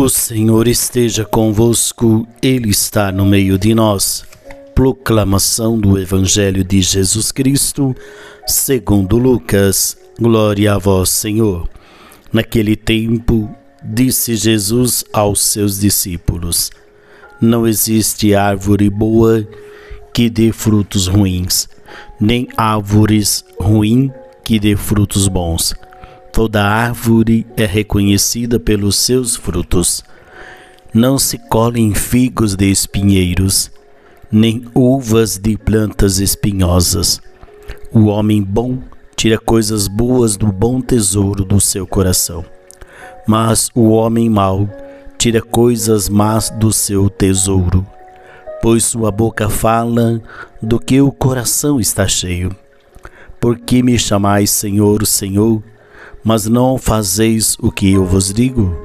O Senhor esteja convosco, Ele está no meio de nós. Proclamação do Evangelho de Jesus Cristo, segundo Lucas. Glória a vós, Senhor. Naquele tempo, disse Jesus aos seus discípulos: Não existe árvore boa que dê frutos ruins, nem árvores ruim que dê frutos bons Toda árvore é reconhecida pelos seus frutos. Não se colhem figos de espinheiros, nem uvas de plantas espinhosas. O homem bom tira coisas boas do bom tesouro do seu coração, mas o homem mau tira coisas más do seu tesouro, pois sua boca fala do que o coração está cheio. Por que me chamais Senhor, Senhor? Mas não fazeis o que eu vos digo?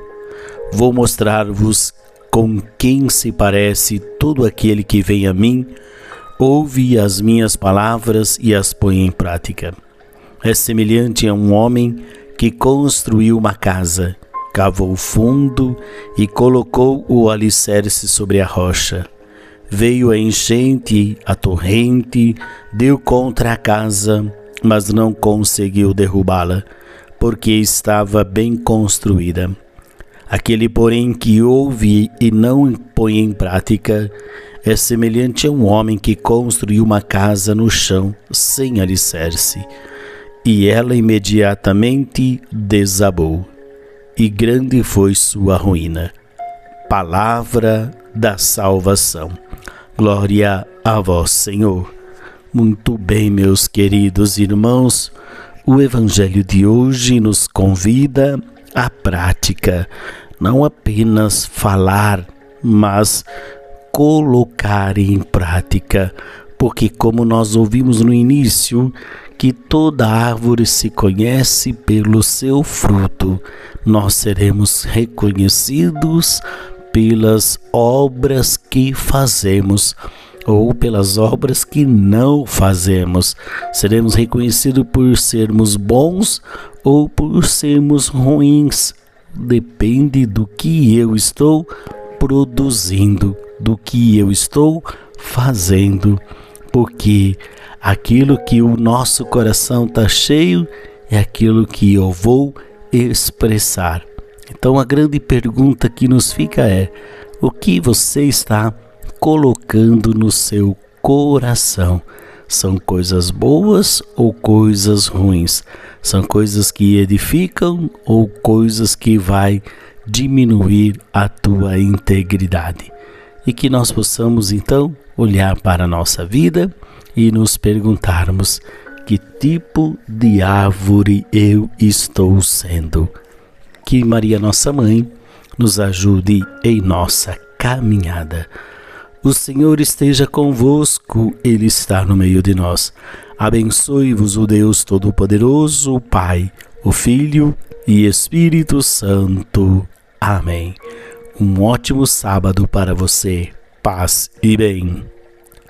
Vou mostrar-vos com quem se parece todo aquele que vem a mim, ouve as minhas palavras e as põe em prática. É semelhante a um homem que construiu uma casa, cavou fundo e colocou o alicerce sobre a rocha. Veio a enchente, a torrente, deu contra a casa, mas não conseguiu derrubá-la porque estava bem construída. Aquele, porém, que ouve e não põe em prática é semelhante a um homem que construiu uma casa no chão sem alicerce, e ela imediatamente desabou, e grande foi sua ruína. Palavra da salvação. Glória a vós, Senhor. Muito bem, meus queridos irmãos. O Evangelho de hoje nos convida à prática, não apenas falar, mas colocar em prática, porque, como nós ouvimos no início, que toda árvore se conhece pelo seu fruto, nós seremos reconhecidos pelas obras que fazemos ou pelas obras que não fazemos. Seremos reconhecidos por sermos bons ou por sermos ruins. Depende do que eu estou produzindo, do que eu estou fazendo, porque aquilo que o nosso coração está cheio é aquilo que eu vou expressar. Então a grande pergunta que nos fica é: o que você está colocando no seu coração. São coisas boas ou coisas ruins? São coisas que edificam ou coisas que vai diminuir a tua integridade? E que nós possamos então olhar para a nossa vida e nos perguntarmos que tipo de árvore eu estou sendo. Que Maria, nossa mãe, nos ajude em nossa caminhada. O Senhor esteja convosco, Ele está no meio de nós. Abençoe-vos o Deus Todo-Poderoso, o Pai, o Filho e Espírito Santo. Amém. Um ótimo sábado para você. Paz e bem.